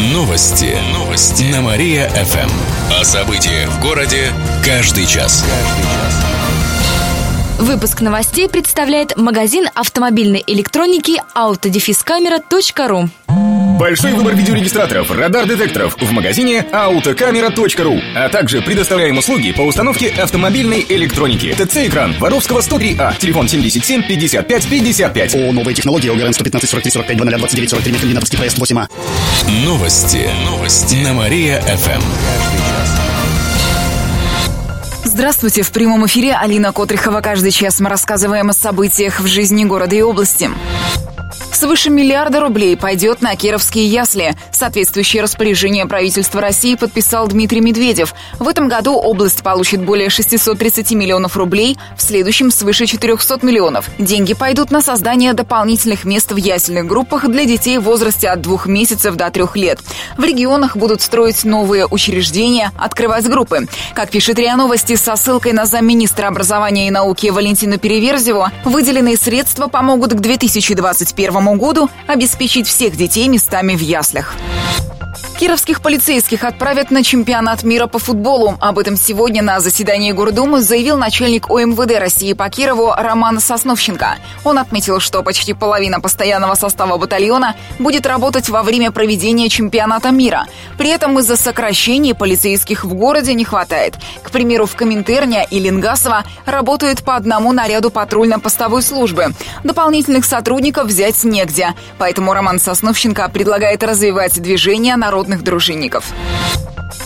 Новости. Новости. На Мария-ФМ. О событиях в городе каждый час. Выпуск новостей представляет магазин автомобильной электроники autodefiskamera.ru Большой выбор видеорегистраторов, радар-детекторов в магазине autokamera.ru, а также предоставляем услуги по установке автомобильной электроники. ТЦ-экран Воровского 103А, телефон 77 55 55. О, новые технологии, ОГРН 115 43 45 00 29 43 Мехлинатовский проезд 8А. Новости. Новости. На Мария-ФМ. Здравствуйте! В прямом эфире Алина Котрихова. Каждый час мы рассказываем о событиях в жизни города и области. Свыше миллиарда рублей пойдет на кировские ясли. Соответствующее распоряжение правительства России подписал Дмитрий Медведев. В этом году область получит более 630 миллионов рублей, в следующем свыше 400 миллионов. Деньги пойдут на создание дополнительных мест в ясельных группах для детей в возрасте от двух месяцев до трех лет. В регионах будут строить новые учреждения, открывать группы. Как пишет РИА Новости со ссылкой на замминистра образования и науки Валентину Переверзеву, выделенные средства помогут к 2021 году обеспечить всех детей местами в яслях. Кировских полицейских отправят на чемпионат мира по футболу. Об этом сегодня на заседании Гордумы заявил начальник ОМВД России по Кирову Роман Сосновченко. Он отметил, что почти половина постоянного состава батальона будет работать во время проведения чемпионата мира. При этом из-за сокращений полицейских в городе не хватает. К примеру, в Коминтерне и Ленгасово работают по одному наряду патрульно-постовой службы. Дополнительных сотрудников взять негде. Поэтому Роман Сосновченко предлагает развивать движение народных народных дружинников.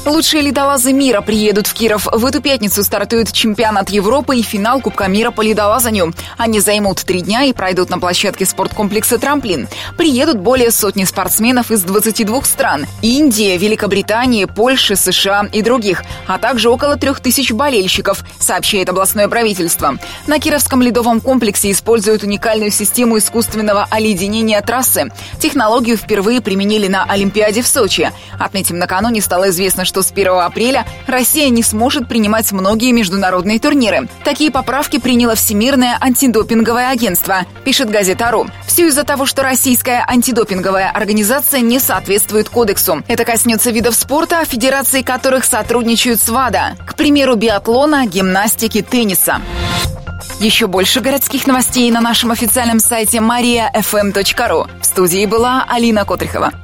Лучшие ледолазы мира приедут в Киров. В эту пятницу стартует чемпионат Европы и финал Кубка мира по ледолазанию. Они займут три дня и пройдут на площадке спорткомплекса «Трамплин». Приедут более сотни спортсменов из 22 стран – Индии, Великобритании, Польши, США и других, а также около трех тысяч болельщиков, сообщает областное правительство. На Кировском ледовом комплексе используют уникальную систему искусственного оледенения трассы. Технологию впервые применили на Олимпиаде в Сочи. Отметим, накануне стало известно, что с 1 апреля Россия не сможет принимать многие международные турниры. Такие поправки приняло Всемирное антидопинговое агентство, пишет газета «Ру». Все из-за того, что российская антидопинговая организация не соответствует кодексу. Это коснется видов спорта, федерации которых сотрудничают с ВАДА. К примеру, биатлона, гимнастики, тенниса. Еще больше городских новостей на нашем официальном сайте mariafm.ru. В студии была Алина Котрихова.